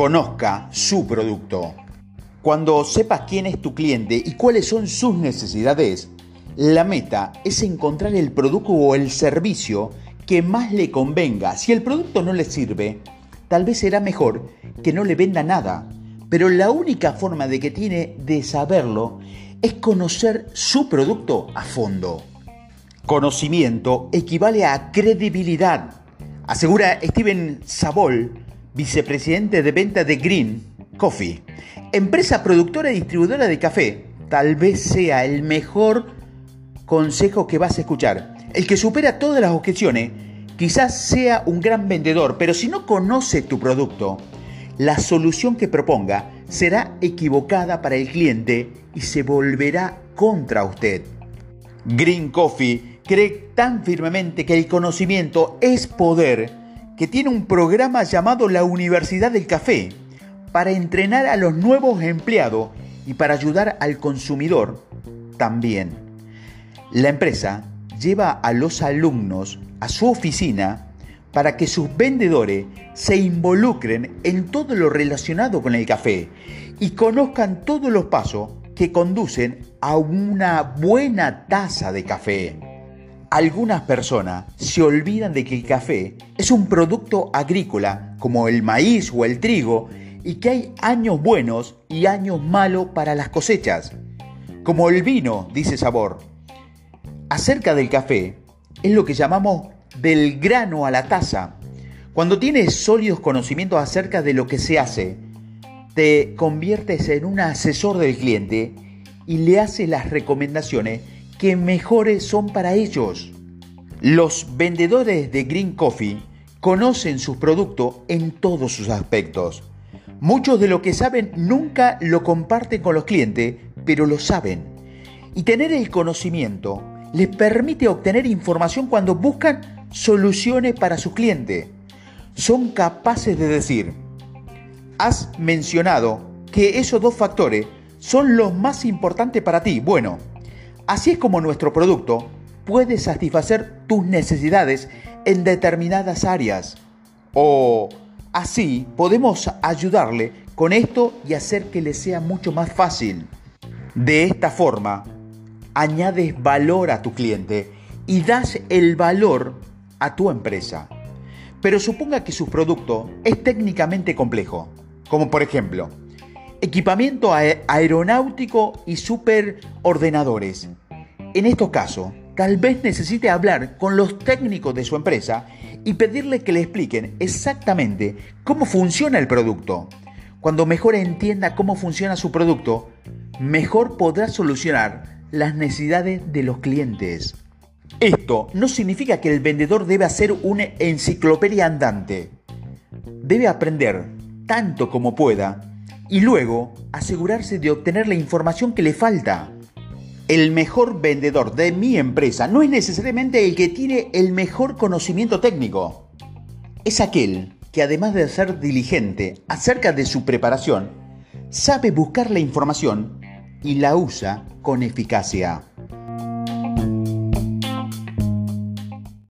conozca su producto. Cuando sepas quién es tu cliente y cuáles son sus necesidades, la meta es encontrar el producto o el servicio que más le convenga. Si el producto no le sirve, tal vez será mejor que no le venda nada. Pero la única forma de que tiene de saberlo es conocer su producto a fondo. Conocimiento equivale a credibilidad, asegura Steven Sabol, vicepresidente de venta de Green Coffee, empresa productora y distribuidora de café. Tal vez sea el mejor consejo que vas a escuchar. El que supera todas las objeciones quizás sea un gran vendedor, pero si no conoce tu producto, la solución que proponga será equivocada para el cliente y se volverá contra usted. Green Coffee cree tan firmemente que el conocimiento es poder que tiene un programa llamado la Universidad del Café para entrenar a los nuevos empleados y para ayudar al consumidor también. La empresa lleva a los alumnos a su oficina para que sus vendedores se involucren en todo lo relacionado con el café y conozcan todos los pasos que conducen a una buena taza de café. Algunas personas se olvidan de que el café es un producto agrícola como el maíz o el trigo y que hay años buenos y años malos para las cosechas. Como el vino, dice Sabor. Acerca del café, es lo que llamamos del grano a la taza. Cuando tienes sólidos conocimientos acerca de lo que se hace, te conviertes en un asesor del cliente y le haces las recomendaciones que mejores son para ellos. Los vendedores de Green Coffee conocen sus productos en todos sus aspectos. Muchos de lo que saben nunca lo comparten con los clientes, pero lo saben. Y tener el conocimiento les permite obtener información cuando buscan soluciones para su cliente. Son capaces de decir, has mencionado que esos dos factores son los más importantes para ti. Bueno, así es como nuestro producto puede satisfacer tus necesidades en determinadas áreas. O Así podemos ayudarle con esto y hacer que le sea mucho más fácil. De esta forma, añades valor a tu cliente y das el valor a tu empresa. Pero suponga que su producto es técnicamente complejo, como por ejemplo, equipamiento aeronáutico y superordenadores. En estos casos, tal vez necesite hablar con los técnicos de su empresa y pedirle que le expliquen exactamente cómo funciona el producto. Cuando mejor entienda cómo funciona su producto, mejor podrá solucionar las necesidades de los clientes. Esto no significa que el vendedor debe hacer una enciclopedia andante. Debe aprender tanto como pueda y luego asegurarse de obtener la información que le falta el mejor vendedor de mi empresa no es necesariamente el que tiene el mejor conocimiento técnico. Es aquel que además de ser diligente acerca de su preparación, sabe buscar la información y la usa con eficacia.